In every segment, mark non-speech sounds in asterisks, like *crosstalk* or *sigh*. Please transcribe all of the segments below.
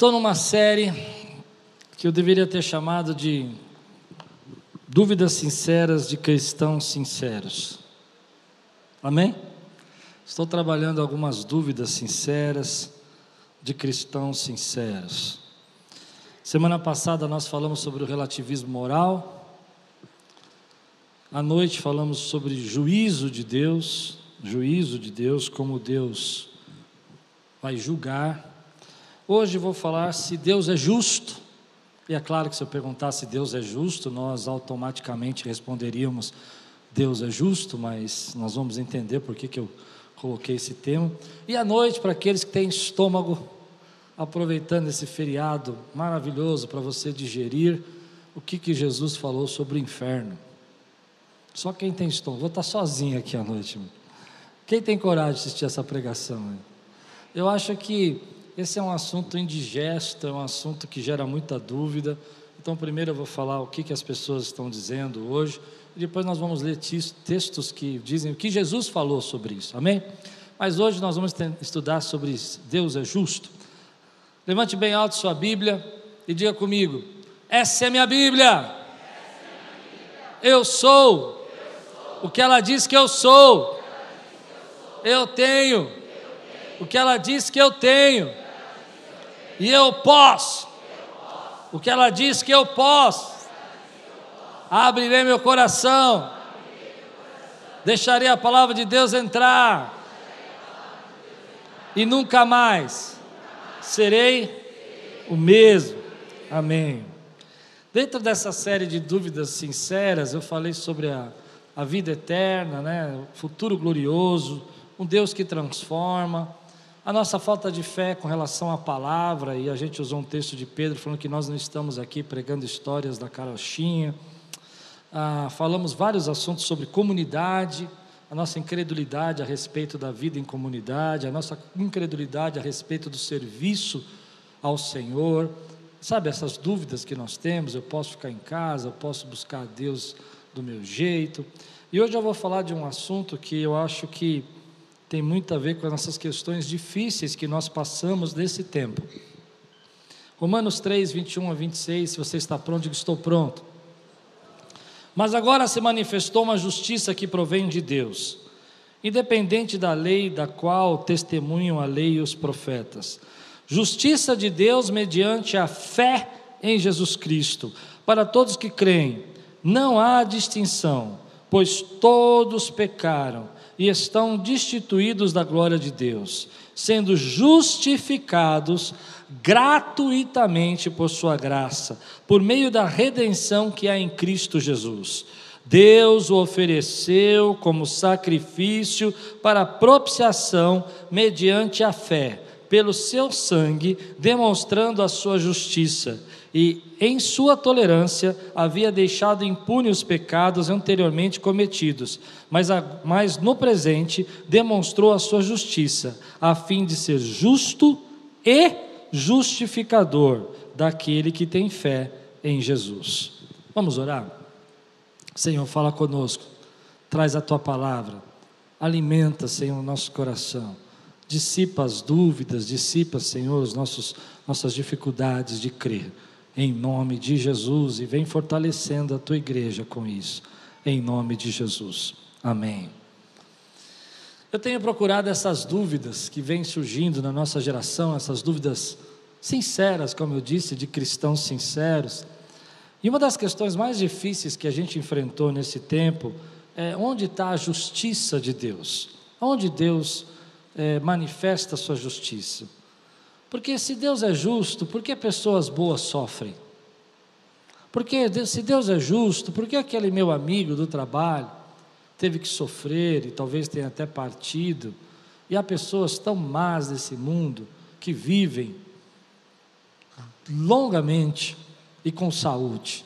Estou numa série que eu deveria ter chamado de Dúvidas Sinceras de Cristãos Sinceros. Amém? Estou trabalhando algumas dúvidas sinceras de cristãos sinceros. Semana passada nós falamos sobre o relativismo moral. À noite falamos sobre juízo de Deus, juízo de Deus, como Deus vai julgar. Hoje vou falar se Deus é justo. E é claro que se eu perguntar se Deus é justo, nós automaticamente responderíamos Deus é justo, mas nós vamos entender por que, que eu coloquei esse tema. E à noite, para aqueles que têm estômago, aproveitando esse feriado maravilhoso para você digerir, o que, que Jesus falou sobre o inferno. Só quem tem estômago, vou estar sozinho aqui à noite. Quem tem coragem de assistir essa pregação? Eu acho que esse é um assunto indigesto, é um assunto que gera muita dúvida. Então, primeiro eu vou falar o que, que as pessoas estão dizendo hoje, e depois nós vamos ler textos que dizem o que Jesus falou sobre isso, amém? Mas hoje nós vamos estudar sobre Deus é justo. Levante bem alto sua Bíblia e diga comigo: essa é minha Bíblia. Eu sou o que ela diz que eu sou. Eu tenho o que ela diz que eu tenho. E eu posso o que ela diz que eu posso. Abrirei meu coração. Deixarei a palavra de Deus entrar. E nunca mais serei o mesmo. Amém. Dentro dessa série de dúvidas sinceras, eu falei sobre a, a vida eterna, né? o futuro glorioso, um Deus que transforma a nossa falta de fé com relação à palavra, e a gente usou um texto de Pedro falando que nós não estamos aqui pregando histórias da carochinha. Ah, falamos vários assuntos sobre comunidade, a nossa incredulidade a respeito da vida em comunidade, a nossa incredulidade a respeito do serviço ao Senhor. Sabe essas dúvidas que nós temos? Eu posso ficar em casa, eu posso buscar a Deus do meu jeito. E hoje eu vou falar de um assunto que eu acho que tem muito a ver com essas questões difíceis que nós passamos nesse tempo. Romanos 3, 21 a 26, se você está pronto, estou pronto. Mas agora se manifestou uma justiça que provém de Deus, independente da lei da qual testemunham a lei e os profetas. Justiça de Deus mediante a fé em Jesus Cristo, para todos que creem. Não há distinção, pois todos pecaram e estão destituídos da glória de Deus, sendo justificados gratuitamente por Sua graça, por meio da redenção que há em Cristo Jesus. Deus o ofereceu como sacrifício para propiciação mediante a fé, pelo seu sangue, demonstrando a sua justiça e, em sua tolerância, havia deixado impune os pecados anteriormente cometidos, mas, a, mas no presente demonstrou a sua justiça, a fim de ser justo e justificador daquele que tem fé em Jesus. Vamos orar? Senhor, fala conosco, traz a tua palavra, alimenta, Senhor, o nosso coração, dissipa as dúvidas, dissipa, Senhor, os nossos, nossas dificuldades de crer em nome de Jesus, e vem fortalecendo a tua igreja com isso, em nome de Jesus. Amém. Eu tenho procurado essas dúvidas que vêm surgindo na nossa geração, essas dúvidas sinceras, como eu disse, de cristãos sinceros. E uma das questões mais difíceis que a gente enfrentou nesse tempo é onde está a justiça de Deus? Onde Deus é, manifesta a sua justiça? Porque se Deus é justo, por que pessoas boas sofrem? Porque se Deus é justo, por que aquele meu amigo do trabalho teve que sofrer e talvez tenha até partido? E há pessoas tão más nesse mundo que vivem longamente e com saúde.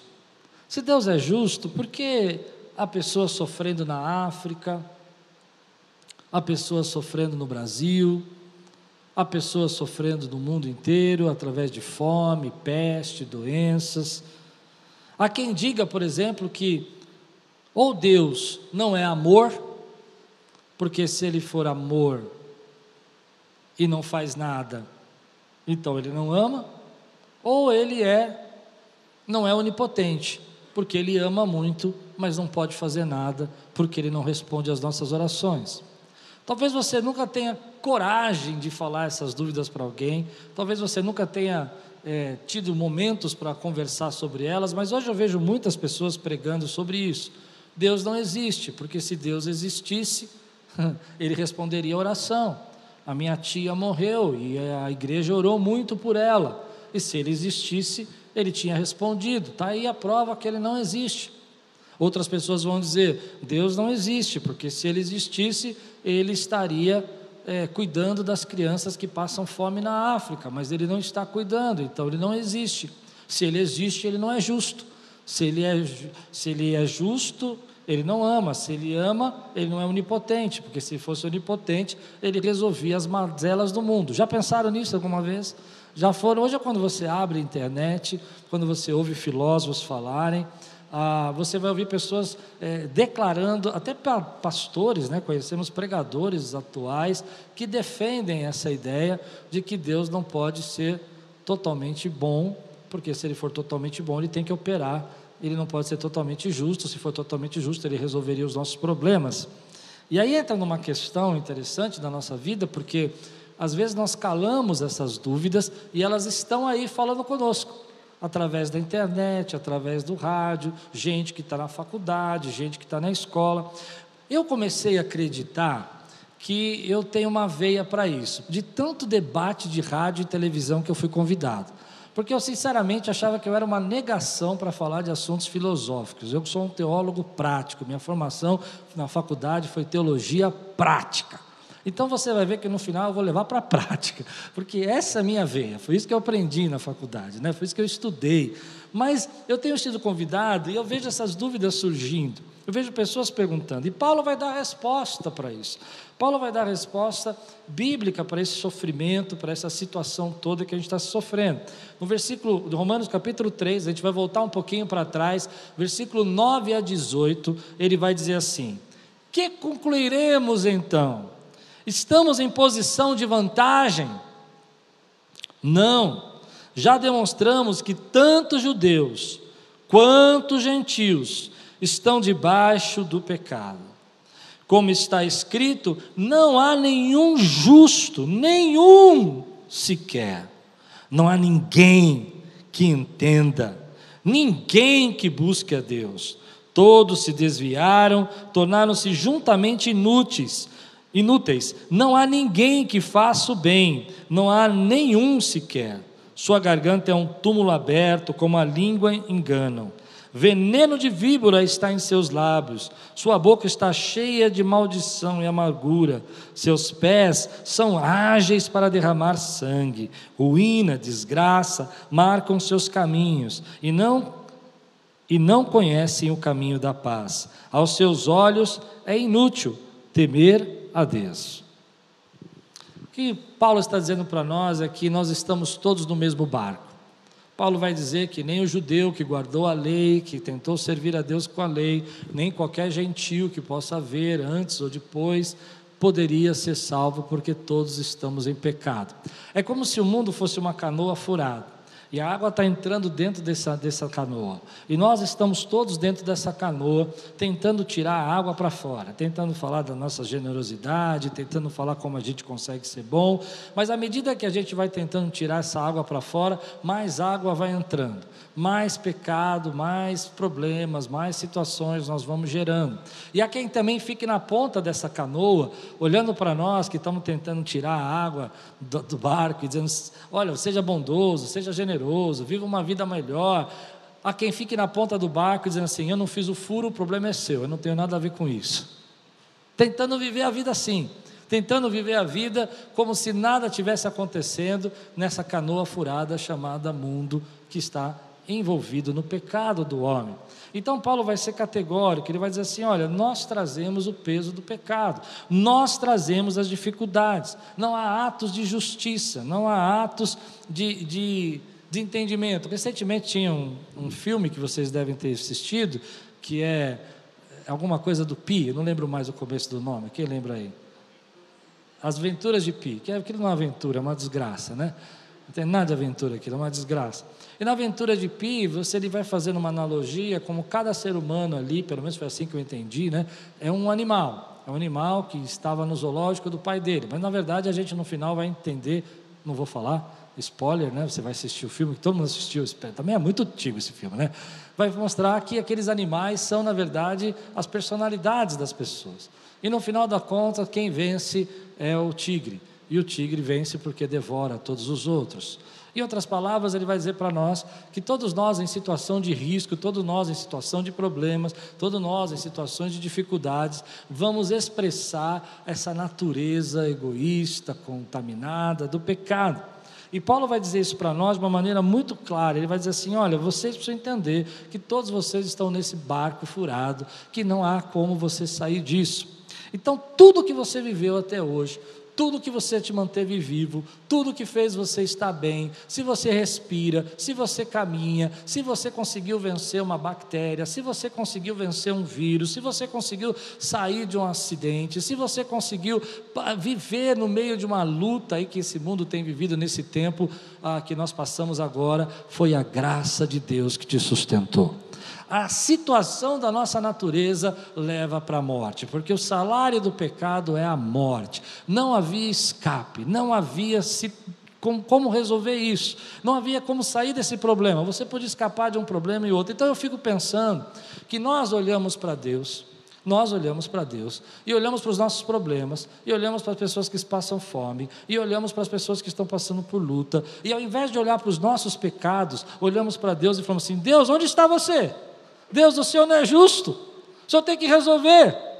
Se Deus é justo, por que há pessoas sofrendo na África, há pessoas sofrendo no Brasil, Há pessoas sofrendo no mundo inteiro através de fome, peste, doenças. Há quem diga, por exemplo, que ou Deus não é amor, porque se ele for amor e não faz nada, então ele não ama, ou ele é não é onipotente, porque ele ama muito, mas não pode fazer nada, porque ele não responde às nossas orações. Talvez você nunca tenha coragem de falar essas dúvidas para alguém, talvez você nunca tenha é, tido momentos para conversar sobre elas, mas hoje eu vejo muitas pessoas pregando sobre isso. Deus não existe, porque se Deus existisse, *laughs* ele responderia a oração. A minha tia morreu e a igreja orou muito por ela, e se ele existisse, ele tinha respondido. Está aí a prova que ele não existe. Outras pessoas vão dizer: Deus não existe, porque se ele existisse, ele estaria é, cuidando das crianças que passam fome na África, mas ele não está cuidando, então ele não existe. Se ele existe, ele não é justo. Se ele é, se ele é justo, ele não ama. Se ele ama, ele não é onipotente, porque se fosse onipotente, ele resolvia as mazelas do mundo. Já pensaram nisso alguma vez? Já foram? Hoje é quando você abre a internet, quando você ouve filósofos falarem, ah, você vai ouvir pessoas é, declarando, até pastores, né, conhecemos pregadores atuais que defendem essa ideia de que Deus não pode ser totalmente bom, porque se ele for totalmente bom, ele tem que operar, ele não pode ser totalmente justo, se for totalmente justo, ele resolveria os nossos problemas. E aí entra numa questão interessante da nossa vida, porque às vezes nós calamos essas dúvidas e elas estão aí falando conosco através da internet, através do rádio, gente que está na faculdade, gente que está na escola. Eu comecei a acreditar que eu tenho uma veia para isso, de tanto debate de rádio e televisão que eu fui convidado. Porque eu sinceramente achava que eu era uma negação para falar de assuntos filosóficos. Eu sou um teólogo prático, minha formação na faculdade foi teologia prática. Então você vai ver que no final eu vou levar para a *laughs* prática, porque essa é a minha veia, foi isso que eu aprendi na faculdade, né? foi isso que eu estudei. Mas eu tenho sido convidado e eu vejo essas dúvidas surgindo, eu vejo pessoas perguntando, e Paulo vai dar resposta para isso. Paulo vai dar resposta bíblica para esse sofrimento, para essa situação toda que a gente está sofrendo. No versículo de Romanos capítulo 3, a gente vai voltar um pouquinho para trás, versículo 9 a 18, ele vai dizer assim: Que concluiremos então? Estamos em posição de vantagem? Não. Já demonstramos que tanto judeus quanto gentios estão debaixo do pecado. Como está escrito, não há nenhum justo, nenhum sequer. Não há ninguém que entenda, ninguém que busque a Deus. Todos se desviaram, tornaram-se juntamente inúteis inúteis. Não há ninguém que faça o bem, não há nenhum sequer. Sua garganta é um túmulo aberto, como a língua enganam. Veneno de víbora está em seus lábios, sua boca está cheia de maldição e amargura, seus pés são ágeis para derramar sangue, ruína, desgraça marcam seus caminhos, e não e não conhecem o caminho da paz. Aos seus olhos é inútil temer a Deus. O que Paulo está dizendo para nós é que nós estamos todos no mesmo barco. Paulo vai dizer que nem o judeu que guardou a lei, que tentou servir a Deus com a lei, nem qualquer gentio que possa ver antes ou depois, poderia ser salvo, porque todos estamos em pecado. É como se o mundo fosse uma canoa furada. E a água está entrando dentro dessa, dessa canoa. E nós estamos todos dentro dessa canoa, tentando tirar a água para fora, tentando falar da nossa generosidade, tentando falar como a gente consegue ser bom. Mas à medida que a gente vai tentando tirar essa água para fora, mais água vai entrando, mais pecado, mais problemas, mais situações nós vamos gerando. E há quem também fique na ponta dessa canoa, olhando para nós que estamos tentando tirar a água do, do barco e dizendo: olha, seja bondoso, seja generoso generoso, viva uma vida melhor. Há quem fique na ponta do barco dizendo assim: Eu não fiz o furo, o problema é seu, eu não tenho nada a ver com isso. Tentando viver a vida assim, tentando viver a vida como se nada tivesse acontecendo nessa canoa furada chamada mundo que está envolvido no pecado do homem. Então Paulo vai ser categórico, ele vai dizer assim: olha, nós trazemos o peso do pecado, nós trazemos as dificuldades, não há atos de justiça, não há atos de, de de entendimento. Recentemente tinha um, um filme que vocês devem ter assistido, que é alguma coisa do Pi, eu não lembro mais o começo do nome, quem lembra aí? As Aventuras de Pi, que é aquilo não é uma aventura, é uma desgraça, né? Não tem nada de aventura aquilo, é uma desgraça. E na aventura de Pi, você ele vai fazendo uma analogia, como cada ser humano ali, pelo menos foi assim que eu entendi, né? É um animal. É um animal que estava no zoológico do pai dele. Mas na verdade a gente no final vai entender, não vou falar, spoiler, né? Você vai assistir o filme, que todo mundo assistiu, também é muito antigo esse filme, né? Vai mostrar que aqueles animais são, na verdade, as personalidades das pessoas. E no final da conta, quem vence é o tigre. E o tigre vence porque devora todos os outros. Em outras palavras, ele vai dizer para nós que todos nós em situação de risco, todos nós em situação de problemas, todos nós em situações de dificuldades, vamos expressar essa natureza egoísta, contaminada do pecado. E Paulo vai dizer isso para nós de uma maneira muito clara. Ele vai dizer assim: olha, vocês precisam entender que todos vocês estão nesse barco furado, que não há como você sair disso. Então, tudo que você viveu até hoje, tudo que você te manteve vivo, tudo que fez você estar bem, se você respira, se você caminha, se você conseguiu vencer uma bactéria, se você conseguiu vencer um vírus, se você conseguiu sair de um acidente, se você conseguiu viver no meio de uma luta aí que esse mundo tem vivido nesse tempo ah, que nós passamos agora, foi a graça de Deus que te sustentou a situação da nossa natureza leva para a morte, porque o salário do pecado é a morte. Não havia escape, não havia se, como, resolver isso, não havia como sair desse problema. Você podia escapar de um problema e outro. Então eu fico pensando que nós olhamos para Deus, nós olhamos para Deus e olhamos para os nossos problemas, e olhamos para as pessoas que passam fome, e olhamos para as pessoas que estão passando por luta, e ao invés de olhar para os nossos pecados, olhamos para Deus e falamos assim: Deus, onde está você? Deus, o Senhor não é justo, o Senhor tem que resolver.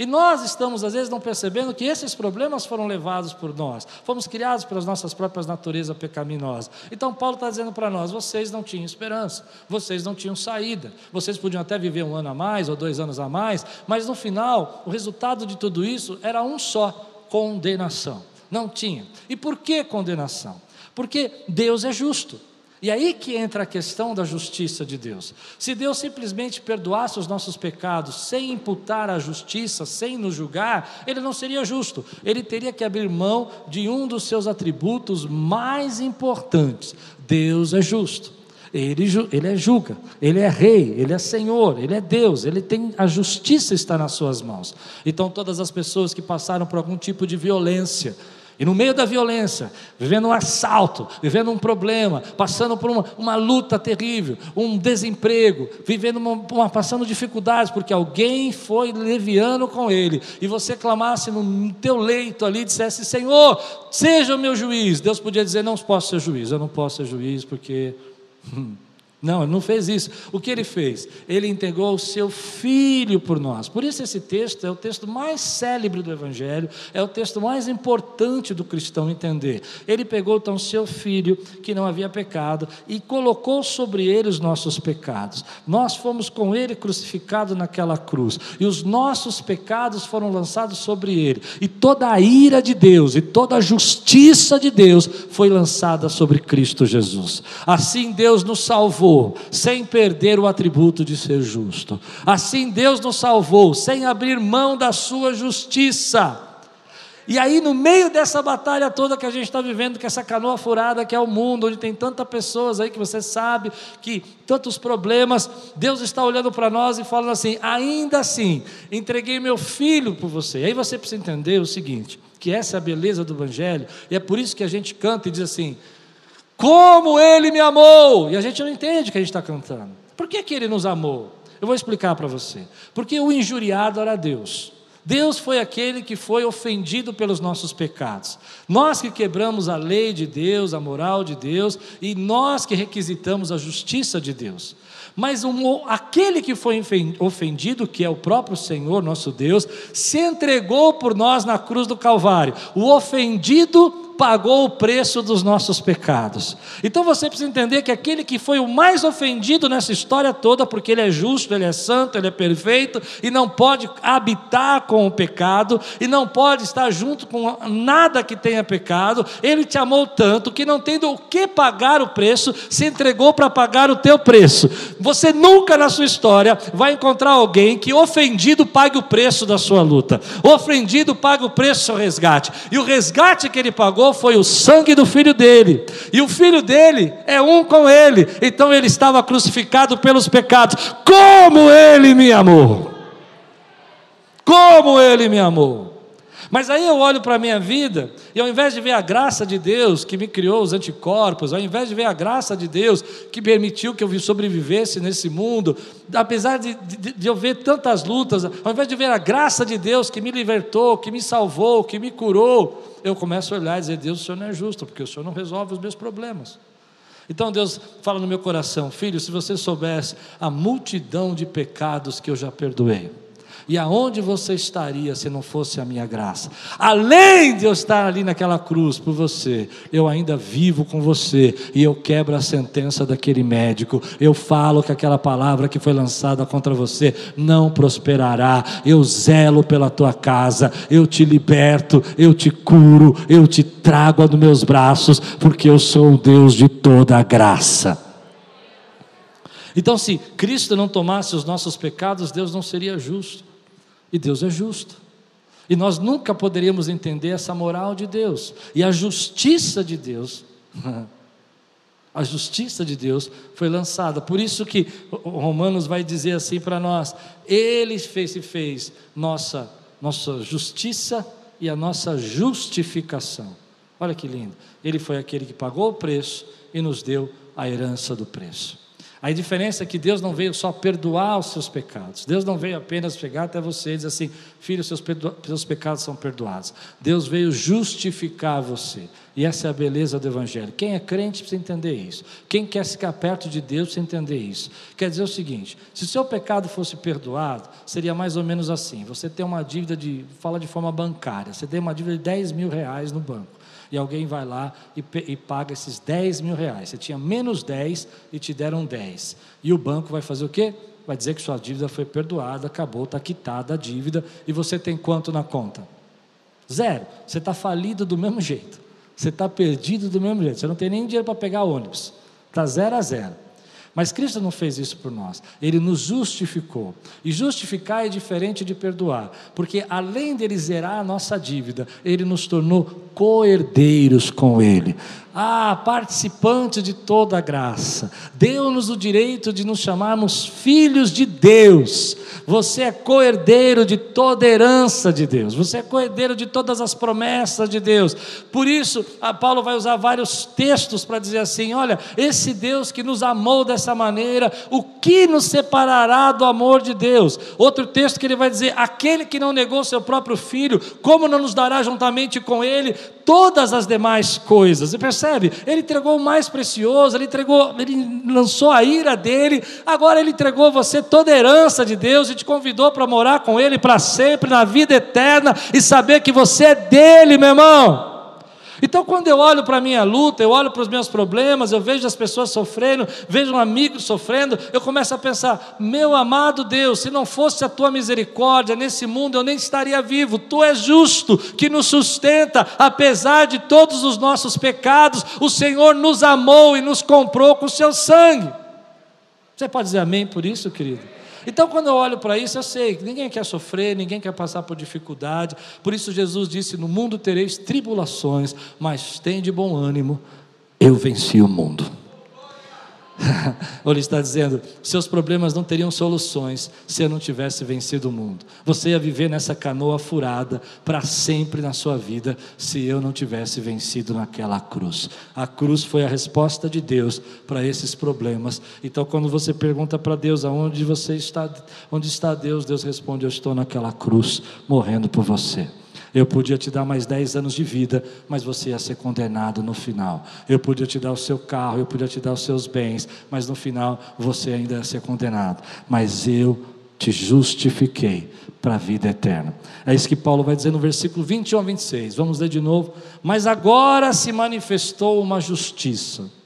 E nós estamos, às vezes, não percebendo que esses problemas foram levados por nós, fomos criados pelas nossas próprias naturezas pecaminosas. Então, Paulo está dizendo para nós: vocês não tinham esperança, vocês não tinham saída, vocês podiam até viver um ano a mais ou dois anos a mais, mas no final, o resultado de tudo isso era um só: condenação. Não tinha. E por que condenação? Porque Deus é justo. E aí que entra a questão da justiça de Deus. Se Deus simplesmente perdoasse os nossos pecados sem imputar a justiça, sem nos julgar, ele não seria justo. Ele teria que abrir mão de um dos seus atributos mais importantes. Deus é justo. Ele, ele é julga, ele é rei, ele é senhor, ele é Deus, ele tem a justiça está nas suas mãos. Então todas as pessoas que passaram por algum tipo de violência, e no meio da violência, vivendo um assalto, vivendo um problema, passando por uma, uma luta terrível, um desemprego, vivendo uma, uma, passando dificuldades, porque alguém foi leviano com ele, e você clamasse no teu leito ali, dissesse, Senhor, seja o meu juiz. Deus podia dizer, não posso ser juiz, eu não posso ser juiz porque. Não, ele não fez isso. O que ele fez? Ele entregou o seu filho por nós. Por isso, esse texto é o texto mais célebre do Evangelho, é o texto mais importante do cristão entender. Ele pegou então seu filho, que não havia pecado, e colocou sobre ele os nossos pecados. Nós fomos com ele crucificado naquela cruz, e os nossos pecados foram lançados sobre ele, e toda a ira de Deus e toda a justiça de Deus foi lançada sobre Cristo Jesus. Assim, Deus nos salvou sem perder o atributo de ser justo. Assim Deus nos salvou sem abrir mão da sua justiça. E aí, no meio dessa batalha toda que a gente está vivendo, que essa canoa furada que é o mundo, onde tem tantas pessoas aí que você sabe que tantos problemas, Deus está olhando para nós e falando assim: ainda assim, entreguei meu filho por você. Aí você precisa entender o seguinte: que essa é a beleza do Evangelho, e é por isso que a gente canta e diz assim: como ele me amou! E a gente não entende o que a gente está cantando. Por que, que ele nos amou? Eu vou explicar para você. Porque o injuriado era Deus. Deus foi aquele que foi ofendido pelos nossos pecados. Nós que quebramos a lei de Deus, a moral de Deus, e nós que requisitamos a justiça de Deus. Mas um, aquele que foi ofendido, que é o próprio Senhor nosso Deus, se entregou por nós na cruz do Calvário. O ofendido pagou o preço dos nossos pecados. Então você precisa entender que aquele que foi o mais ofendido nessa história toda, porque ele é justo, ele é santo, ele é perfeito e não pode habitar com o pecado e não pode estar junto com nada que tenha pecado, ele te amou tanto que não tendo o que pagar o preço, se entregou para pagar o teu preço. Você nunca na sua história vai encontrar alguém que ofendido pague o preço da sua luta. ofendido paga o preço do seu resgate. E o resgate que ele pagou foi o sangue do filho dele, e o filho dele é um com ele, então ele estava crucificado pelos pecados. Como ele me amou! Como ele me amou! Mas aí eu olho para a minha vida e ao invés de ver a graça de Deus que me criou os anticorpos, ao invés de ver a graça de Deus que permitiu que eu sobrevivesse nesse mundo, apesar de, de, de eu ver tantas lutas, ao invés de ver a graça de Deus que me libertou, que me salvou, que me curou, eu começo a olhar e dizer: Deus, o Senhor não é justo, porque o Senhor não resolve os meus problemas. Então Deus fala no meu coração, filho, se você soubesse a multidão de pecados que eu já perdoei. E aonde você estaria se não fosse a minha graça? Além de eu estar ali naquela cruz por você, eu ainda vivo com você e eu quebro a sentença daquele médico. Eu falo que aquela palavra que foi lançada contra você não prosperará. Eu zelo pela tua casa, eu te liberto, eu te curo, eu te trago nos meus braços, porque eu sou o Deus de toda a graça. Então, se Cristo não tomasse os nossos pecados, Deus não seria justo. E Deus é justo. E nós nunca poderíamos entender essa moral de Deus. E a justiça de Deus, *laughs* a justiça de Deus foi lançada. Por isso que Romanos vai dizer assim para nós: Ele fez e fez nossa, nossa justiça e a nossa justificação. Olha que lindo. Ele foi aquele que pagou o preço e nos deu a herança do preço. A diferença é que Deus não veio só perdoar os seus pecados. Deus não veio apenas pegar até você e dizer assim: filho, seus, seus pecados são perdoados. Deus veio justificar você. E essa é a beleza do Evangelho. Quem é crente precisa entender isso. Quem quer ficar perto de Deus precisa entender isso. Quer dizer o seguinte: se o seu pecado fosse perdoado, seria mais ou menos assim: você tem uma dívida de, fala de forma bancária, você tem uma dívida de 10 mil reais no banco e alguém vai lá e, e, paga esses 10 mil reais. Você tinha menos 10 e te deram 10. E o banco vai fazer o quê? Vai dizer que sua dívida foi perdoada, acabou, está quitada a dívida, e você tem quanto na conta? Zero. Você está falido do mesmo jeito. Você está perdido do mesmo jeito. Você não tem nem dinheiro para pegar ônibus. Está zero a zero. Mas Cristo não fez isso por nós, Ele nos justificou. E justificar é diferente de perdoar, porque além de Ele zerar a nossa dívida, Ele nos tornou co-herdeiros com Ele. Ah, participante de toda a graça, deu-nos o direito de nos chamarmos filhos de Deus. Você é co-herdeiro de toda a herança de Deus, você é co-herdeiro de todas as promessas de Deus. Por isso, Paulo vai usar vários textos para dizer assim: olha, esse Deus que nos amou dessa maneira, o que nos separará do amor de Deus? Outro texto que ele vai dizer: aquele que não negou seu próprio filho, como não nos dará juntamente com ele todas as demais coisas? E? Ele entregou o mais precioso, ele entregou, ele lançou a ira dele, agora ele entregou você toda a herança de Deus e te convidou para morar com ele para sempre, na vida eterna, e saber que você é dele, meu irmão. Então, quando eu olho para a minha luta, eu olho para os meus problemas, eu vejo as pessoas sofrendo, vejo um amigo sofrendo, eu começo a pensar: meu amado Deus, se não fosse a tua misericórdia nesse mundo, eu nem estaria vivo. Tu és justo, que nos sustenta, apesar de todos os nossos pecados, o Senhor nos amou e nos comprou com o seu sangue. Você pode dizer amém por isso, querido? Então, quando eu olho para isso, eu sei que ninguém quer sofrer, ninguém quer passar por dificuldade. Por isso, Jesus disse: No mundo tereis tribulações, mas tem de bom ânimo, eu venci o mundo. *laughs* Ou ele está dizendo: seus problemas não teriam soluções se eu não tivesse vencido o mundo. Você ia viver nessa canoa furada para sempre na sua vida se eu não tivesse vencido naquela cruz. A cruz foi a resposta de Deus para esses problemas. Então, quando você pergunta para Deus aonde você está, onde está Deus, Deus responde: Eu estou naquela cruz morrendo por você. Eu podia te dar mais 10 anos de vida, mas você ia ser condenado no final. Eu podia te dar o seu carro, eu podia te dar os seus bens, mas no final você ainda ia ser condenado. Mas eu te justifiquei para a vida eterna. É isso que Paulo vai dizer no versículo 21 a 26. Vamos ler de novo. Mas agora se manifestou uma justiça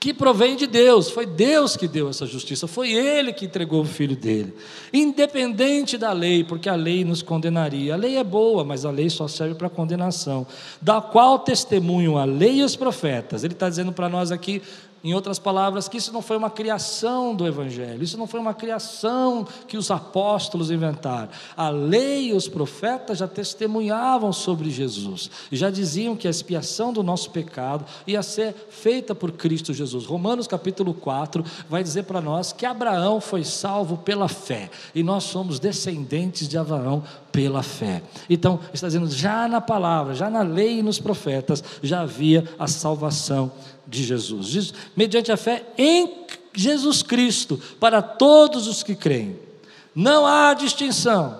que provém de Deus, foi Deus que deu essa justiça, foi Ele que entregou o filho dele, independente da lei, porque a lei nos condenaria. A lei é boa, mas a lei só serve para condenação, da qual testemunham a lei e os profetas. Ele está dizendo para nós aqui, Em outras palavras, que isso não foi uma criação do Evangelho, isso não foi uma criação que os apóstolos inventaram. A lei e os profetas já testemunhavam sobre Jesus já diziam que a expiação do nosso pecado ia ser feita por Cristo Jesus. Romanos capítulo 4 vai dizer para nós que Abraão foi salvo pela fé e nós somos descendentes de Abraão pela fé. Então, está dizendo, já na palavra, já na lei e nos profetas, já havia a salvação de Jesus, mediante a fé em Jesus Cristo, para todos os que creem. Não há distinção.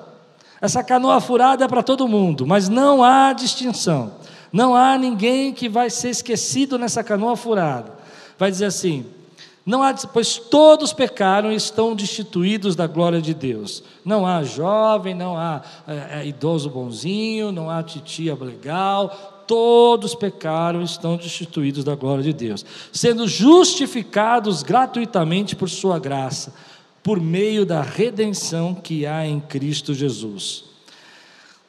Essa canoa furada é para todo mundo, mas não há distinção. Não há ninguém que vai ser esquecido nessa canoa furada. Vai dizer assim: não há, pois todos pecaram e estão destituídos da glória de Deus. Não há jovem, não há é, é, idoso bonzinho, não há titia legal, todos pecaram e estão destituídos da glória de Deus, sendo justificados gratuitamente por Sua graça, por meio da redenção que há em Cristo Jesus.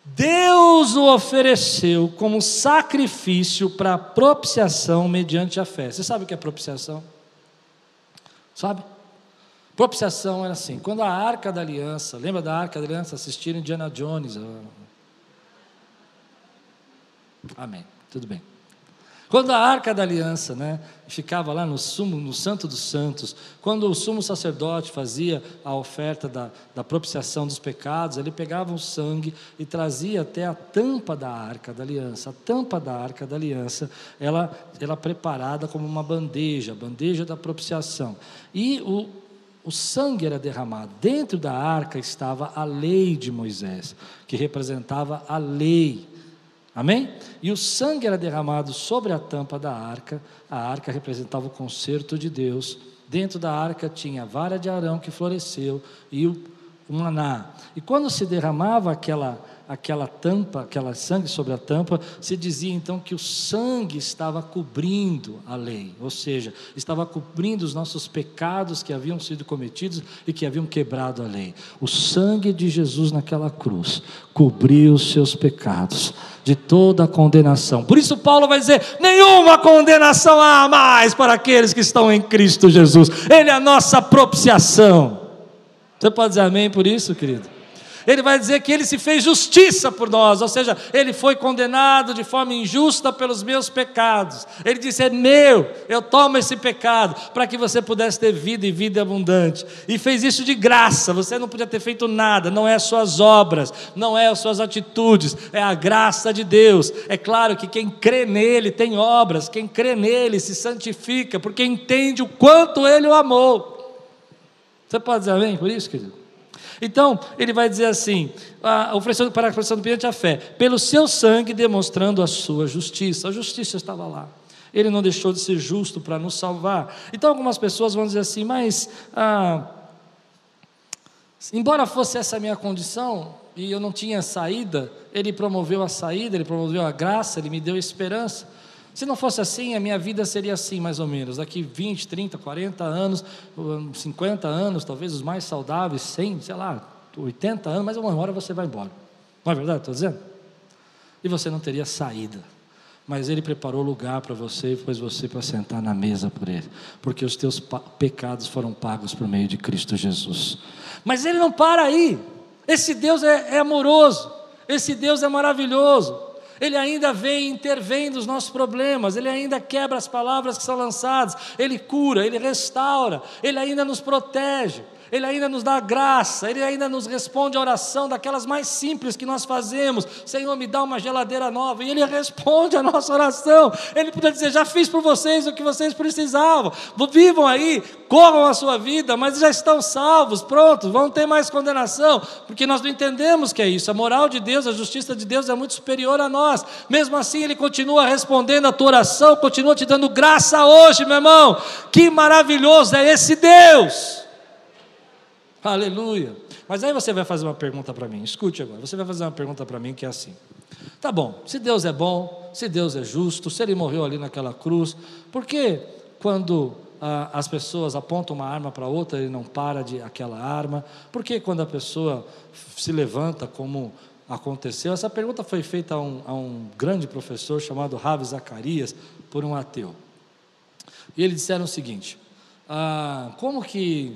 Deus o ofereceu como sacrifício para propiciação mediante a fé. Você sabe o que é propiciação? Sabe? Propiciação era assim: quando a arca da aliança, lembra da arca da aliança? Assistiram Indiana Jones, Amém. Tudo bem. Quando a arca da aliança, né, ficava lá no sumo, no Santo dos Santos, quando o sumo sacerdote fazia a oferta da, da propiciação dos pecados, ele pegava o sangue e trazia até a tampa da arca da aliança. A tampa da arca da aliança, ela, ela preparada como uma bandeja, bandeja da propiciação. E o, o sangue era derramado. Dentro da arca estava a lei de Moisés, que representava a lei Amém? E o sangue era derramado sobre a tampa da arca, a arca representava o concerto de Deus. Dentro da arca tinha a vara de Arão que floresceu e o maná. E quando se derramava aquela aquela tampa, aquela sangue sobre a tampa, se dizia então que o sangue estava cobrindo a lei, ou seja, estava cobrindo os nossos pecados que haviam sido cometidos e que haviam quebrado a lei. O sangue de Jesus naquela cruz cobriu os seus pecados de toda condenação. Por isso Paulo vai dizer: nenhuma condenação há mais para aqueles que estão em Cristo Jesus. Ele é a nossa propiciação. Você pode dizer amém por isso, querido? Ele vai dizer que ele se fez justiça por nós, ou seja, ele foi condenado de forma injusta pelos meus pecados. Ele disse: É meu, eu tomo esse pecado, para que você pudesse ter vida e vida abundante. E fez isso de graça, você não podia ter feito nada, não é as suas obras, não é as suas atitudes, é a graça de Deus. É claro que quem crê nele tem obras, quem crê nele se santifica, porque entende o quanto ele o amou. Você pode dizer amém por isso, querido? Então, ele vai dizer assim: a, oferecendo para a ofereção mediante a fé, pelo seu sangue demonstrando a sua justiça. A justiça estava lá. Ele não deixou de ser justo para nos salvar. Então, algumas pessoas vão dizer assim, mas. Ah, embora fosse essa a minha condição, e eu não tinha saída, ele promoveu a saída, ele promoveu a graça, ele me deu esperança. Se não fosse assim, a minha vida seria assim, mais ou menos. Daqui 20, 30, 40 anos, 50 anos, talvez os mais saudáveis, 100, sei lá, 80 anos, mas uma hora você vai embora. Não é verdade? Estou dizendo? E você não teria saída. Mas Ele preparou lugar para você e pôs você para sentar na mesa por Ele. Porque os teus pecados foram pagos por meio de Cristo Jesus. Mas Ele não para aí. Esse Deus é, é amoroso. Esse Deus é maravilhoso. Ele ainda vem e intervém nos nossos problemas, Ele ainda quebra as palavras que são lançadas, Ele cura, Ele restaura, Ele ainda nos protege. Ele ainda nos dá graça, Ele ainda nos responde a oração daquelas mais simples que nós fazemos: Senhor, me dá uma geladeira nova, e Ele responde a nossa oração. Ele podia dizer: Já fiz por vocês o que vocês precisavam, vivam aí, corram a sua vida, mas já estão salvos, prontos, vão ter mais condenação, porque nós não entendemos que é isso. A moral de Deus, a justiça de Deus é muito superior a nós, mesmo assim, Ele continua respondendo a tua oração, continua te dando graça hoje, meu irmão. Que maravilhoso é esse Deus! Aleluia. Mas aí você vai fazer uma pergunta para mim. Escute agora. Você vai fazer uma pergunta para mim que é assim: Tá bom, se Deus é bom, se Deus é justo, se Ele morreu ali naquela cruz, por que quando ah, as pessoas apontam uma arma para outra, Ele não para de aquela arma? Por que quando a pessoa se levanta como aconteceu? Essa pergunta foi feita a um, a um grande professor chamado Ravi Zacarias por um ateu. E eles disseram o seguinte: ah, como que,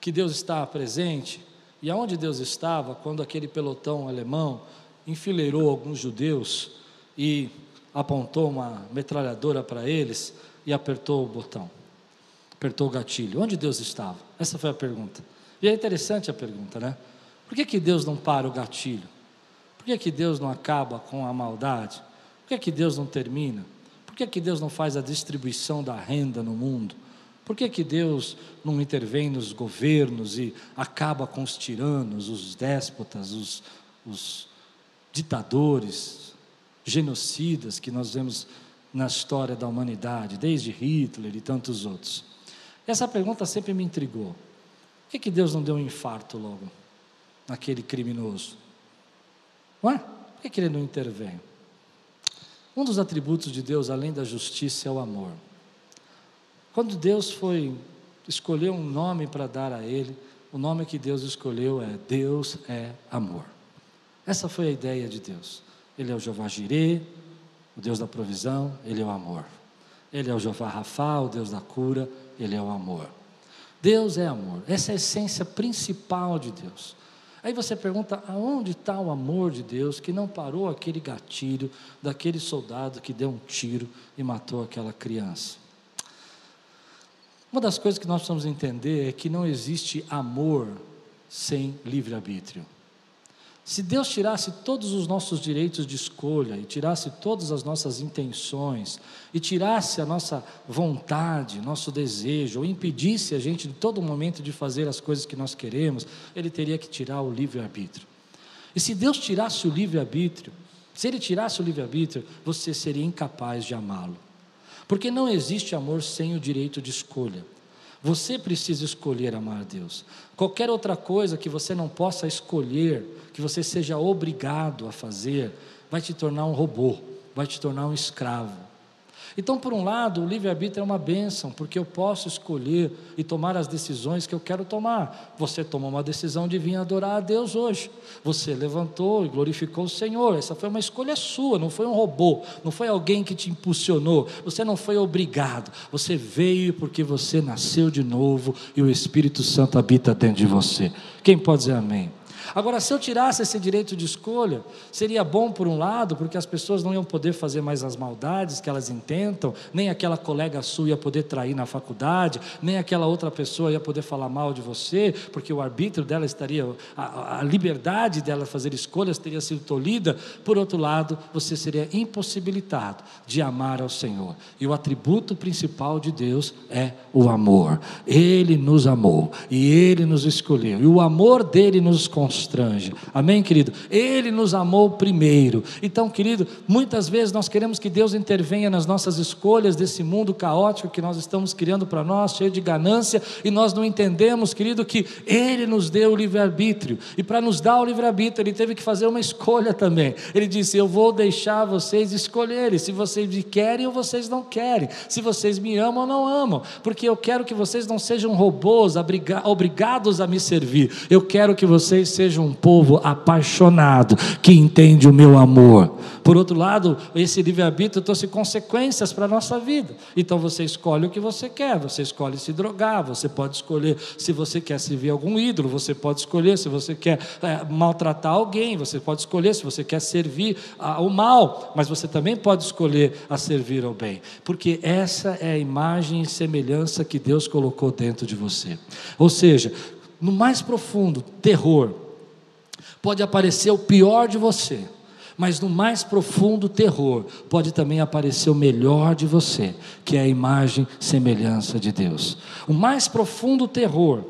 que Deus está presente e aonde Deus estava quando aquele pelotão alemão enfileirou alguns judeus e apontou uma metralhadora para eles e apertou o botão, apertou o gatilho? Onde Deus estava? Essa foi a pergunta. E é interessante a pergunta, né? Por que, que Deus não para o gatilho? Por que, que Deus não acaba com a maldade? Por que, que Deus não termina? Por que, que Deus não faz a distribuição da renda no mundo? Por que, que Deus não intervém nos governos e acaba com os tiranos, os déspotas, os, os ditadores, genocidas que nós vemos na história da humanidade, desde Hitler e tantos outros? Essa pergunta sempre me intrigou. Por que, que Deus não deu um infarto logo naquele criminoso? Não é? Por que, que ele não intervém? Um dos atributos de Deus, além da justiça, é o amor. Quando Deus foi escolher um nome para dar a ele, o nome que Deus escolheu é Deus é amor. Essa foi a ideia de Deus. Ele é o Jeová Jireh, o Deus da provisão, ele é o amor. Ele é o Jeová Rafa, o Deus da cura, ele é o amor. Deus é amor. Essa é a essência principal de Deus. Aí você pergunta: aonde está o amor de Deus que não parou aquele gatilho daquele soldado que deu um tiro e matou aquela criança? Uma das coisas que nós precisamos entender é que não existe amor sem livre-arbítrio. Se Deus tirasse todos os nossos direitos de escolha, e tirasse todas as nossas intenções, e tirasse a nossa vontade, nosso desejo, ou impedisse a gente de todo momento de fazer as coisas que nós queremos, Ele teria que tirar o livre-arbítrio. E se Deus tirasse o livre-arbítrio, se Ele tirasse o livre-arbítrio, você seria incapaz de amá-lo. Porque não existe amor sem o direito de escolha. Você precisa escolher amar Deus. Qualquer outra coisa que você não possa escolher, que você seja obrigado a fazer, vai te tornar um robô, vai te tornar um escravo. Então, por um lado, o livre-arbítrio é uma bênção, porque eu posso escolher e tomar as decisões que eu quero tomar. Você tomou uma decisão de vir adorar a Deus hoje. Você levantou e glorificou o Senhor. Essa foi uma escolha sua, não foi um robô, não foi alguém que te impulsionou. Você não foi obrigado. Você veio porque você nasceu de novo e o Espírito Santo habita dentro de você. Quem pode dizer amém? Agora, se eu tirasse esse direito de escolha, seria bom por um lado, porque as pessoas não iam poder fazer mais as maldades que elas intentam, nem aquela colega sua ia poder trair na faculdade, nem aquela outra pessoa ia poder falar mal de você, porque o arbítrio dela estaria, a, a liberdade dela fazer escolhas teria sido tolhida. Por outro lado, você seria impossibilitado de amar ao Senhor. E o atributo principal de Deus é o amor. Ele nos amou e ele nos escolheu, e o amor dele nos constrói constrange. Amém, querido? Ele nos amou primeiro. Então, querido, muitas vezes nós queremos que Deus intervenha nas nossas escolhas desse mundo caótico que nós estamos criando para nós, cheio de ganância, e nós não entendemos, querido, que Ele nos deu o livre-arbítrio. E para nos dar o livre-arbítrio, Ele teve que fazer uma escolha também. Ele disse: Eu vou deixar vocês escolherem, se vocês me querem ou vocês não querem, se vocês me amam ou não amam, porque eu quero que vocês não sejam robôs obrigados a me servir, eu quero que vocês seja um povo apaixonado, que entende o meu amor. Por outro lado, esse livre-arbítrio trouxe consequências para a nossa vida. Então você escolhe o que você quer, você escolhe se drogar, você pode escolher se você quer servir algum ídolo, você pode escolher se você quer é, maltratar alguém, você pode escolher se você quer servir ao mal, mas você também pode escolher a servir ao bem, porque essa é a imagem e semelhança que Deus colocou dentro de você. Ou seja, no mais profundo terror, pode aparecer o pior de você, mas no mais profundo terror pode também aparecer o melhor de você, que é a imagem semelhança de Deus. O mais profundo terror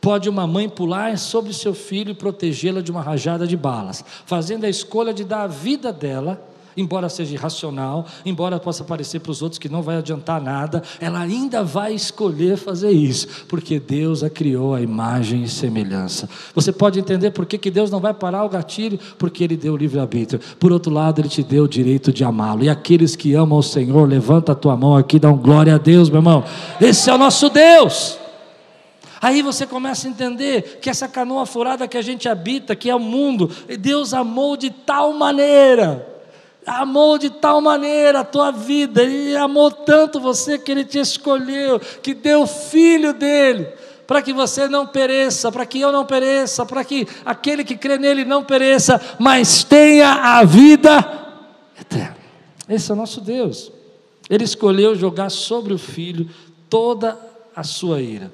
pode uma mãe pular sobre seu filho e protegê-la de uma rajada de balas, fazendo a escolha de dar a vida dela embora seja irracional, embora possa parecer para os outros que não vai adiantar nada, ela ainda vai escolher fazer isso, porque Deus a criou a imagem e semelhança. Você pode entender por que, que Deus não vai parar o gatilho? Porque Ele deu o livre-arbítrio. Por outro lado, Ele te deu o direito de amá-lo. E aqueles que amam o Senhor, levanta a tua mão aqui, dá um glória a Deus, meu irmão. Esse é o nosso Deus. Aí você começa a entender que essa canoa furada que a gente habita, que é o mundo, Deus amou de tal maneira amou de tal maneira a tua vida, Ele amou tanto você que Ele te escolheu, que deu o filho dele, para que você não pereça, para que eu não pereça, para que aquele que crê nele não pereça, mas tenha a vida eterna. Esse é o nosso Deus. Ele escolheu jogar sobre o filho toda a sua ira.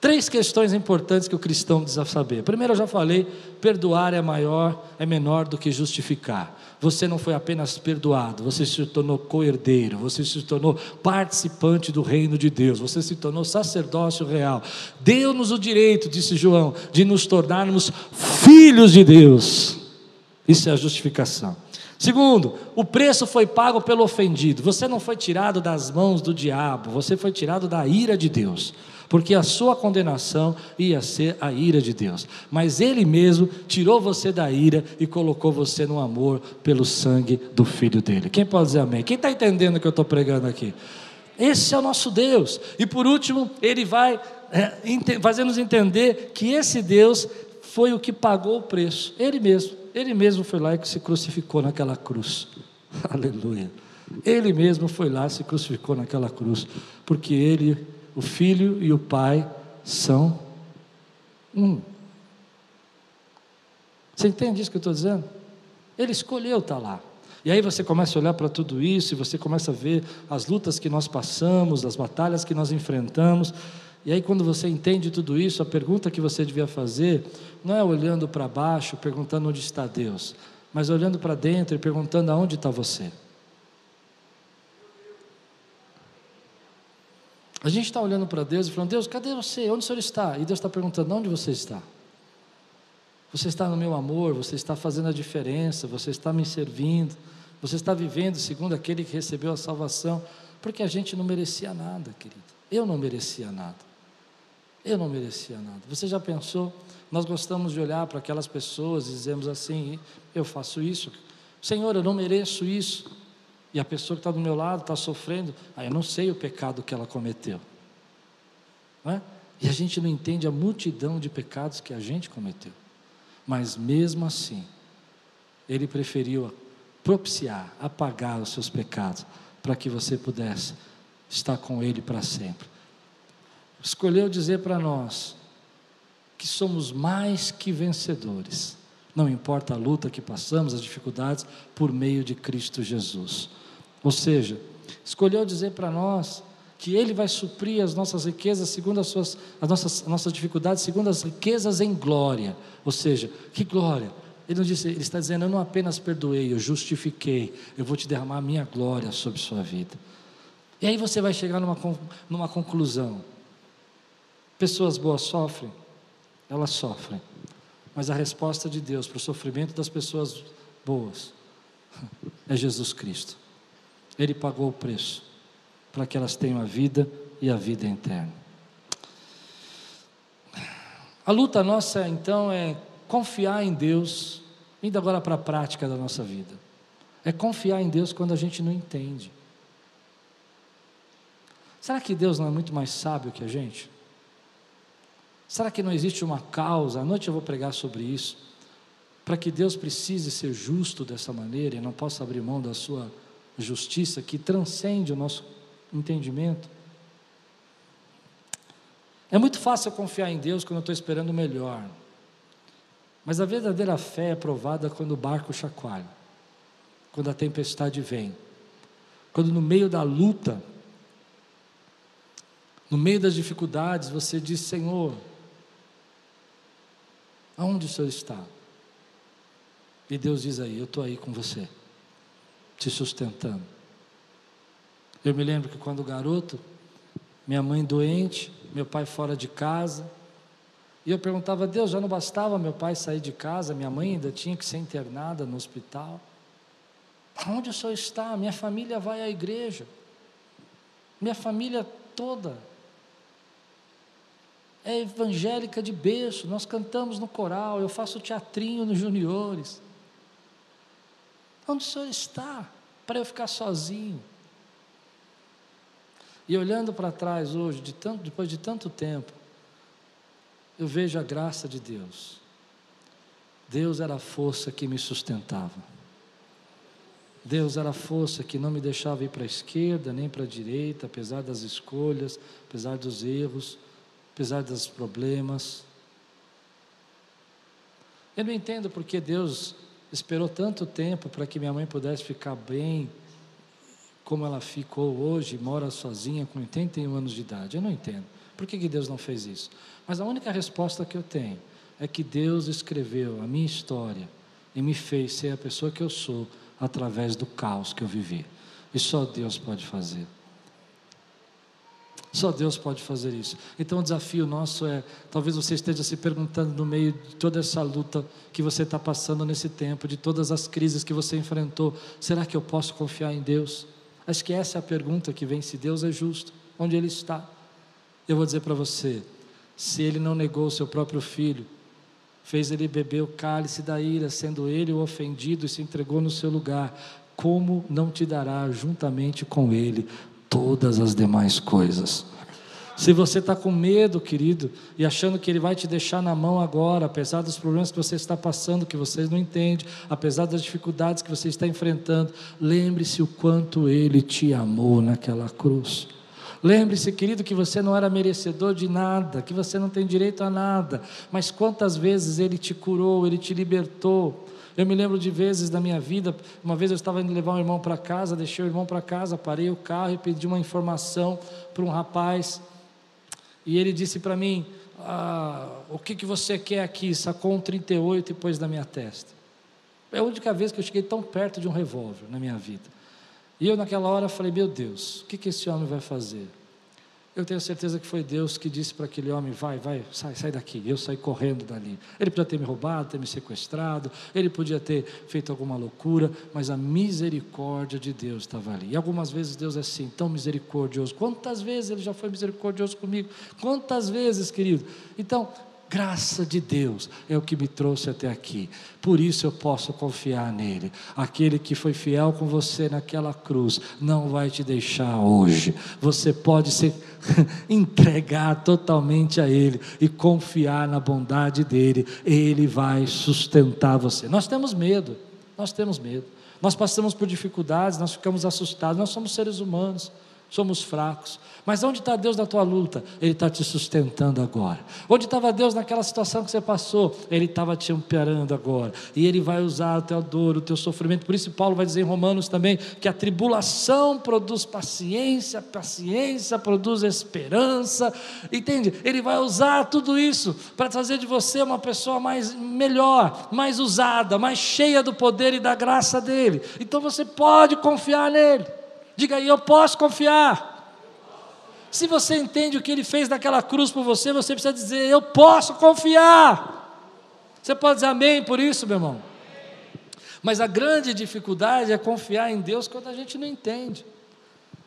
Três questões importantes que o cristão precisa saber. Primeiro, eu já falei: perdoar é maior, é menor do que justificar. Você não foi apenas perdoado, você se tornou co-herdeiro, você se tornou participante do reino de Deus, você se tornou sacerdócio real. Deu-nos o direito, disse João, de nos tornarmos filhos de Deus. Isso é a justificação. Segundo, o preço foi pago pelo ofendido. Você não foi tirado das mãos do diabo, você foi tirado da ira de Deus porque a sua condenação ia ser a ira de Deus. Mas Ele mesmo tirou você da ira e colocou você no amor pelo sangue do Filho dele. Quem pode dizer amém? Quem está entendendo o que eu estou pregando aqui? Esse é o nosso Deus. E por último, Ele vai é, fazer-nos entender que esse Deus foi o que pagou o preço. Ele mesmo. Ele mesmo foi lá e se crucificou naquela cruz. *laughs* Aleluia. Ele mesmo foi lá e se crucificou naquela cruz, porque ele o filho e o pai são um. Você entende isso que eu estou dizendo? Ele escolheu estar lá. E aí você começa a olhar para tudo isso e você começa a ver as lutas que nós passamos, as batalhas que nós enfrentamos. E aí, quando você entende tudo isso, a pergunta que você devia fazer não é olhando para baixo, perguntando onde está Deus, mas olhando para dentro e perguntando aonde está você. A gente está olhando para Deus e falando: Deus, cadê você? Onde o Senhor está? E Deus está perguntando: onde você está? Você está no meu amor, você está fazendo a diferença, você está me servindo, você está vivendo segundo aquele que recebeu a salvação, porque a gente não merecia nada, querido. Eu não merecia nada. Eu não merecia nada. Você já pensou? Nós gostamos de olhar para aquelas pessoas e dizemos assim: eu faço isso, Senhor, eu não mereço isso e a pessoa que está do meu lado está sofrendo, ah, eu não sei o pecado que ela cometeu. É? E a gente não entende a multidão de pecados que a gente cometeu. Mas mesmo assim, ele preferiu propiciar, apagar os seus pecados, para que você pudesse estar com ele para sempre. Escolheu dizer para nós que somos mais que vencedores, não importa a luta que passamos, as dificuldades, por meio de Cristo Jesus. Ou seja, escolheu dizer para nós que Ele vai suprir as nossas riquezas segundo as, suas, as nossas, as nossas dificuldades, segundo as riquezas em glória. Ou seja, que glória? Ele, não disse, ele está dizendo: Eu não apenas perdoei, eu justifiquei, eu vou te derramar a minha glória sobre sua vida. E aí você vai chegar numa, numa conclusão: pessoas boas sofrem, elas sofrem, mas a resposta de Deus para o sofrimento das pessoas boas *laughs* é Jesus Cristo. Ele pagou o preço para que elas tenham a vida e a vida eterna. A luta nossa, então, é confiar em Deus, indo agora para a prática da nossa vida. É confiar em Deus quando a gente não entende. Será que Deus não é muito mais sábio que a gente? Será que não existe uma causa? À noite eu vou pregar sobre isso. Para que Deus precise ser justo dessa maneira e não possa abrir mão da sua justiça que transcende o nosso entendimento. É muito fácil confiar em Deus quando eu estou esperando o melhor. Mas a verdadeira fé é provada quando o barco chacoalha, quando a tempestade vem, quando no meio da luta, no meio das dificuldades, você diz: Senhor, aonde o Senhor está? E Deus diz aí: Eu estou aí com você te sustentando. Eu me lembro que quando garoto, minha mãe doente, meu pai fora de casa, e eu perguntava a Deus, já não bastava meu pai sair de casa, minha mãe ainda tinha que ser internada no hospital. Onde o senhor está? Minha família vai à igreja. Minha família toda é evangélica de berço. Nós cantamos no coral, eu faço teatrinho nos juniores. Onde o Senhor está? Para eu ficar sozinho. E olhando para trás hoje, de tanto, depois de tanto tempo, eu vejo a graça de Deus. Deus era a força que me sustentava. Deus era a força que não me deixava ir para a esquerda nem para a direita, apesar das escolhas, apesar dos erros, apesar dos problemas. Eu não entendo porque Deus esperou tanto tempo para que minha mãe pudesse ficar bem, como ela ficou hoje, mora sozinha com 81 anos de idade. Eu não entendo. Por que, que Deus não fez isso? Mas a única resposta que eu tenho é que Deus escreveu a minha história e me fez ser a pessoa que eu sou através do caos que eu vivi. E só Deus pode fazer. Só Deus pode fazer isso. Então o desafio nosso é: talvez você esteja se perguntando no meio de toda essa luta que você está passando nesse tempo, de todas as crises que você enfrentou, será que eu posso confiar em Deus? Acho que essa é a pergunta que vem: se Deus é justo, onde Ele está? Eu vou dizer para você: se Ele não negou o seu próprio filho, fez ele beber o cálice da ira, sendo ele o ofendido e se entregou no seu lugar, como não te dará juntamente com ele todas as demais coisas? Se você está com medo, querido, e achando que Ele vai te deixar na mão agora, apesar dos problemas que você está passando, que vocês não entendem, apesar das dificuldades que você está enfrentando, lembre-se o quanto Ele te amou naquela cruz. Lembre-se, querido, que você não era merecedor de nada, que você não tem direito a nada, mas quantas vezes Ele te curou, Ele te libertou. Eu me lembro de vezes da minha vida, uma vez eu estava indo levar um irmão para casa, deixei o irmão para casa, parei o carro e pedi uma informação para um rapaz, e ele disse para mim: ah, O que, que você quer aqui? Sacou um 38 e pôs na minha testa. É a única vez que eu cheguei tão perto de um revólver na minha vida. E eu, naquela hora, falei: Meu Deus, o que, que esse homem vai fazer? Eu tenho certeza que foi Deus que disse para aquele homem: vai, vai, sai, sai daqui. Eu saí correndo dali. Ele podia ter me roubado, ter me sequestrado, ele podia ter feito alguma loucura, mas a misericórdia de Deus estava ali. E algumas vezes Deus é assim, tão misericordioso. Quantas vezes ele já foi misericordioso comigo? Quantas vezes, querido? Então, Graça de Deus é o que me trouxe até aqui. Por isso eu posso confiar nele. Aquele que foi fiel com você naquela cruz não vai te deixar hoje. Você pode se *laughs* entregar totalmente a ele e confiar na bondade dele. Ele vai sustentar você. Nós temos medo. Nós temos medo. Nós passamos por dificuldades, nós ficamos assustados. Nós somos seres humanos somos fracos. Mas onde está Deus na tua luta? Ele está te sustentando agora. Onde estava Deus naquela situação que você passou? Ele estava te amparando agora. E Ele vai usar a tua dor, o teu sofrimento. Por isso, Paulo vai dizer em Romanos também que a tribulação produz paciência, paciência produz esperança. Entende? Ele vai usar tudo isso para fazer de você uma pessoa mais melhor, mais usada, mais cheia do poder e da graça dele. Então você pode confiar nele. Diga aí, eu posso confiar. Se você entende o que ele fez naquela cruz por você, você precisa dizer, eu posso confiar. Você pode dizer amém por isso, meu irmão? Mas a grande dificuldade é confiar em Deus quando a gente não entende.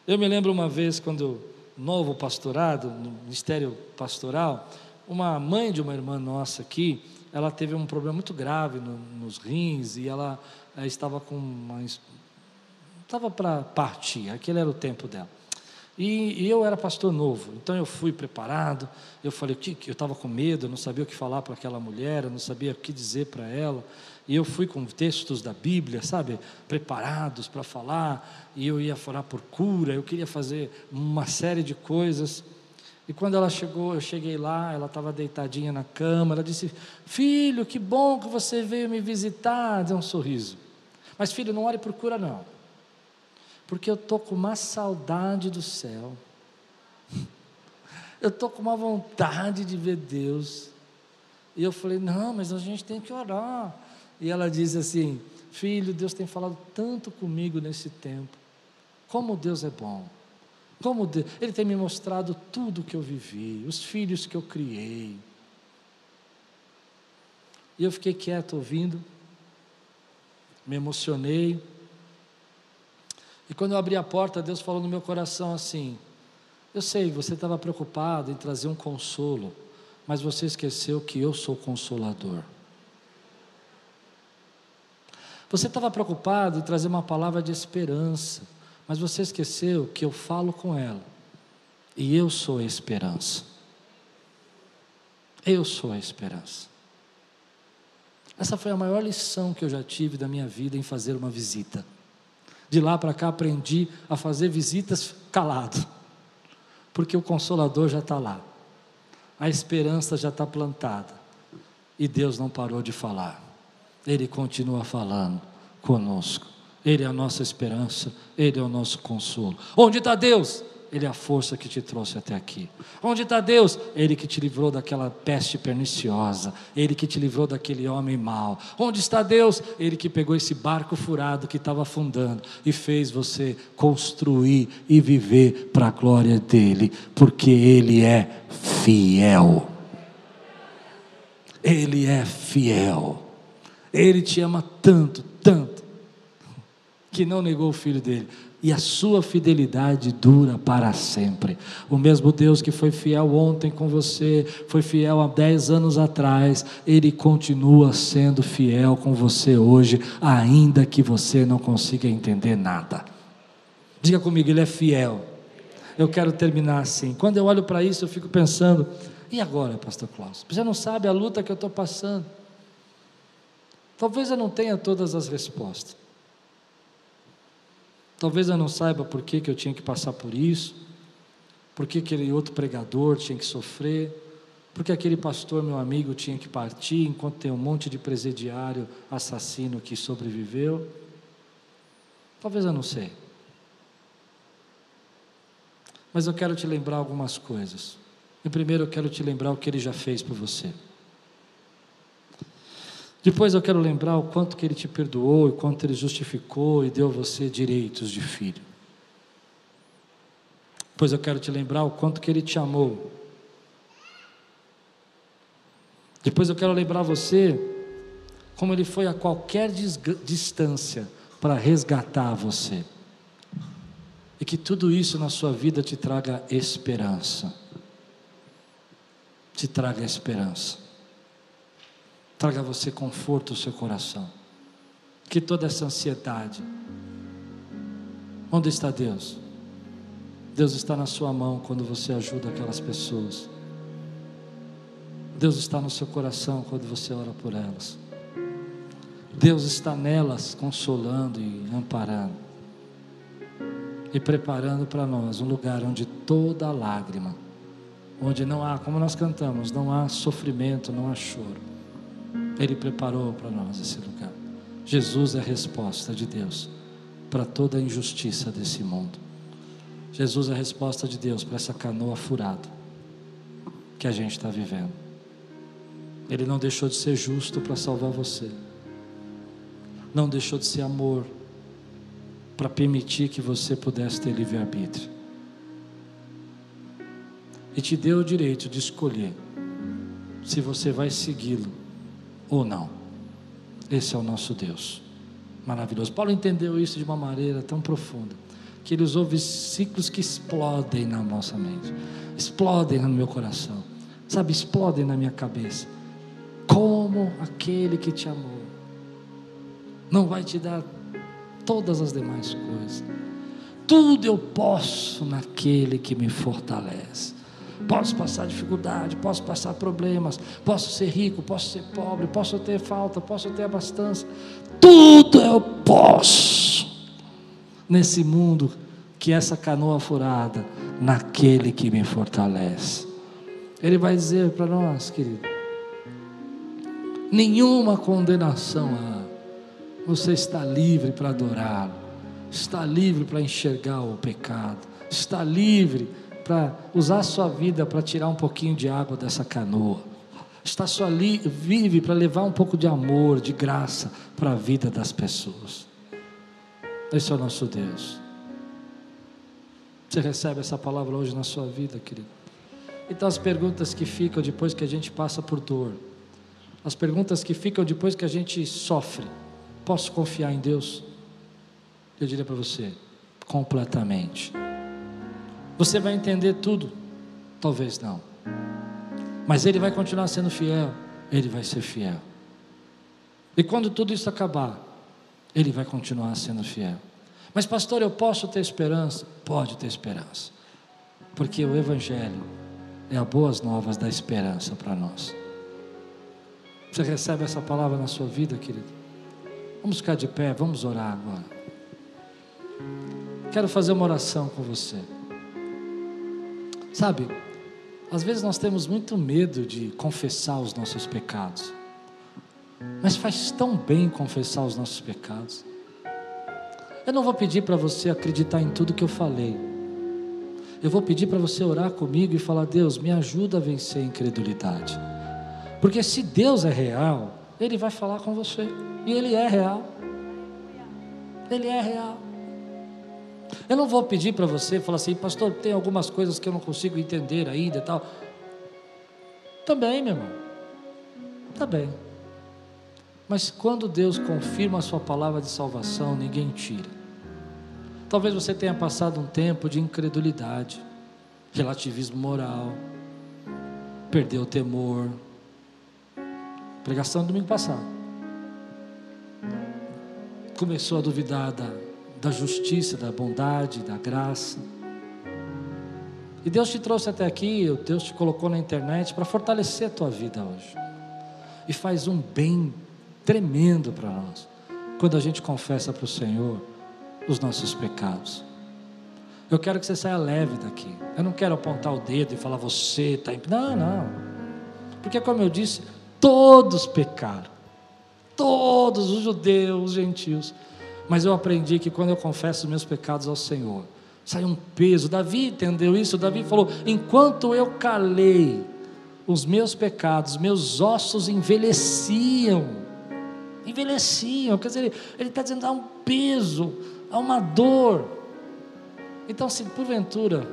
Eu me lembro uma vez, quando novo pastorado, no ministério pastoral, uma mãe de uma irmã nossa aqui, ela teve um problema muito grave no, nos rins e ela, ela estava com uma estava para partir, aquele era o tempo dela. E, e, eu era pastor novo, então eu fui preparado. Eu falei que eu estava com medo, eu não sabia o que falar para aquela mulher, eu não sabia o que dizer para ela. E eu fui com textos da Bíblia, sabe, preparados para falar. E eu ia falar por cura, eu queria fazer uma série de coisas. E quando ela chegou, eu cheguei lá, ela estava deitadinha na cama. Ela disse: Filho, que bom que você veio me visitar. Deu um sorriso. Mas filho, não ore por cura, não porque eu estou com uma saudade do céu, *laughs* eu estou com uma vontade de ver Deus. E eu falei: não, mas a gente tem que orar. E ela diz assim: Filho, Deus tem falado tanto comigo nesse tempo. Como Deus é bom. Como Deus, Ele tem me mostrado tudo que eu vivi, os filhos que eu criei. E eu fiquei quieto ouvindo, me emocionei. E quando eu abri a porta, Deus falou no meu coração assim: Eu sei, você estava preocupado em trazer um consolo, mas você esqueceu que eu sou consolador. Você estava preocupado em trazer uma palavra de esperança, mas você esqueceu que eu falo com ela, e eu sou a esperança. Eu sou a esperança. Essa foi a maior lição que eu já tive da minha vida em fazer uma visita. De lá para cá aprendi a fazer visitas calado, porque o Consolador já está lá, a esperança já está plantada, e Deus não parou de falar, Ele continua falando conosco, Ele é a nossa esperança, Ele é o nosso consolo. Onde está Deus? Ele é a força que te trouxe até aqui. Onde está Deus? Ele que te livrou daquela peste perniciosa. Ele que te livrou daquele homem mau. Onde está Deus? Ele que pegou esse barco furado que estava afundando e fez você construir e viver para a glória dele, porque Ele é fiel. Ele é fiel. Ele te ama tanto, tanto, que não negou o filho dele e a sua fidelidade dura para sempre. O mesmo Deus que foi fiel ontem com você, foi fiel há dez anos atrás, Ele continua sendo fiel com você hoje, ainda que você não consiga entender nada. Diga comigo, Ele é fiel. Eu quero terminar assim. Quando eu olho para isso, eu fico pensando: e agora, Pastor Klaus? Você não sabe a luta que eu estou passando. Talvez eu não tenha todas as respostas. Talvez eu não saiba por que, que eu tinha que passar por isso, por que aquele outro pregador tinha que sofrer, porque aquele pastor, meu amigo, tinha que partir enquanto tem um monte de presidiário assassino que sobreviveu. Talvez eu não sei. Mas eu quero te lembrar algumas coisas. E primeiro eu quero te lembrar o que ele já fez por você. Depois eu quero lembrar o quanto que Ele te perdoou, e quanto Ele justificou e deu a você direitos de filho. Depois eu quero te lembrar o quanto que Ele te amou. Depois eu quero lembrar você como Ele foi a qualquer distância para resgatar você. E que tudo isso na sua vida te traga esperança. Te traga esperança traga a você conforto ao seu coração. Que toda essa ansiedade. Onde está Deus? Deus está na sua mão quando você ajuda aquelas pessoas. Deus está no seu coração quando você ora por elas. Deus está nelas consolando e amparando. E preparando para nós um lugar onde toda lágrima, onde não há, como nós cantamos, não há sofrimento, não há choro ele preparou para nós esse lugar. Jesus é a resposta de Deus para toda a injustiça desse mundo. Jesus é a resposta de Deus para essa canoa furada que a gente está vivendo. Ele não deixou de ser justo para salvar você, não deixou de ser amor para permitir que você pudesse ter livre-arbítrio. E te deu o direito de escolher se você vai segui-lo ou não. Esse é o nosso Deus. Maravilhoso. Paulo entendeu isso de uma maneira tão profunda que ele usou versículos que explodem na nossa mente, explodem no meu coração, sabe, explodem na minha cabeça. Como aquele que te amou não vai te dar todas as demais coisas. Tudo eu posso naquele que me fortalece. Posso passar dificuldade, posso passar problemas, posso ser rico, posso ser pobre, posso ter falta, posso ter abastança. Tudo eu posso nesse mundo que essa canoa furada, naquele que me fortalece. Ele vai dizer para nós, querido, nenhuma condenação há. Você está livre para adorá-lo, está livre para enxergar o pecado, está livre para usar a sua vida para tirar um pouquinho de água dessa canoa. Está só ali, vive para levar um pouco de amor, de graça para a vida das pessoas. Esse é o nosso Deus. Você recebe essa palavra hoje na sua vida, querido? Então, as perguntas que ficam depois que a gente passa por dor, as perguntas que ficam depois que a gente sofre: posso confiar em Deus? Eu diria para você: completamente. Você vai entender tudo? Talvez não. Mas Ele vai continuar sendo fiel. Ele vai ser fiel. E quando tudo isso acabar, Ele vai continuar sendo fiel. Mas, pastor, eu posso ter esperança? Pode ter esperança. Porque o Evangelho é a boas novas da esperança para nós. Você recebe essa palavra na sua vida, querido? Vamos ficar de pé, vamos orar agora. Quero fazer uma oração com você. Sabe, às vezes nós temos muito medo de confessar os nossos pecados, mas faz tão bem confessar os nossos pecados. Eu não vou pedir para você acreditar em tudo que eu falei, eu vou pedir para você orar comigo e falar: Deus, me ajuda a vencer a incredulidade, porque se Deus é real, Ele vai falar com você, e Ele é real. Ele é real. Eu não vou pedir para você falar assim, pastor, tem algumas coisas que eu não consigo entender ainda tal. Também, meu irmão. Também. Mas quando Deus confirma a sua palavra de salvação, ninguém tira. Talvez você tenha passado um tempo de incredulidade, relativismo moral, perdeu o temor. Pregação do domingo passado. Começou a duvidar da da justiça, da bondade, da graça. E Deus te trouxe até aqui, Deus te colocou na internet para fortalecer a tua vida hoje. E faz um bem tremendo para nós, quando a gente confessa para o Senhor os nossos pecados. Eu quero que você saia leve daqui. Eu não quero apontar o dedo e falar você está imp... Não, não. Porque como eu disse, todos pecaram. Todos os judeus, os gentios mas eu aprendi que quando eu confesso meus pecados ao Senhor, sai um peso. Davi entendeu isso. Davi falou: enquanto eu calei os meus pecados, meus ossos envelheciam. Envelheciam, quer dizer, ele está dizendo há um peso, há uma dor. Então, se porventura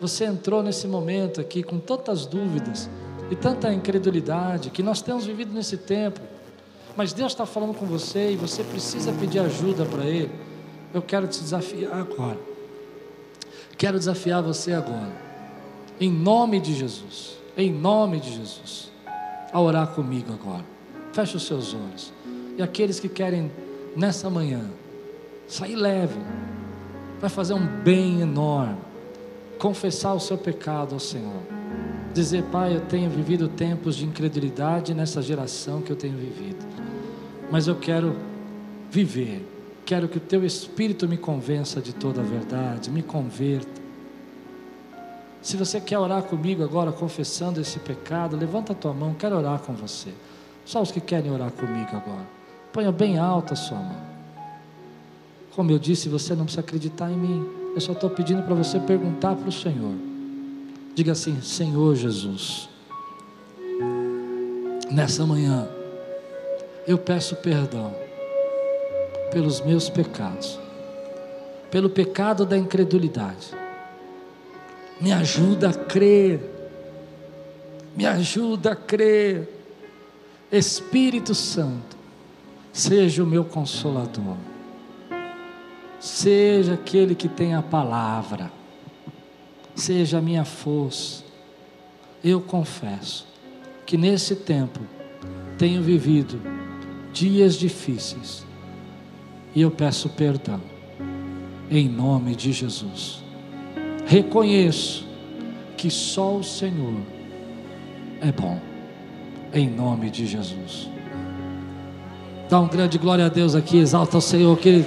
você entrou nesse momento aqui com tantas dúvidas e tanta incredulidade que nós temos vivido nesse tempo, mas Deus está falando com você e você precisa pedir ajuda para Ele. Eu quero te desafiar agora. Quero desafiar você agora, em nome de Jesus, em nome de Jesus, a orar comigo agora. Feche os seus olhos. E aqueles que querem nessa manhã sair leve, vai fazer um bem enorme, confessar o seu pecado ao Senhor. Dizer, Pai, eu tenho vivido tempos de incredulidade nessa geração que eu tenho vivido mas eu quero viver. Quero que o teu espírito me convença de toda a verdade, me converta. Se você quer orar comigo agora, confessando esse pecado, levanta a tua mão, quero orar com você. Só os que querem orar comigo agora. Ponha bem alta a sua mão. Como eu disse, você não precisa acreditar em mim. Eu só estou pedindo para você perguntar para o Senhor. Diga assim: Senhor Jesus, nessa manhã, eu peço perdão pelos meus pecados, pelo pecado da incredulidade. Me ajuda a crer, me ajuda a crer. Espírito Santo, seja o meu consolador, seja aquele que tem a palavra, seja a minha força. Eu confesso que nesse tempo tenho vivido dias difíceis. E eu peço perdão, em nome de Jesus. Reconheço que só o Senhor é bom, em nome de Jesus. Dá um grande glória a Deus aqui, exalta o Senhor, que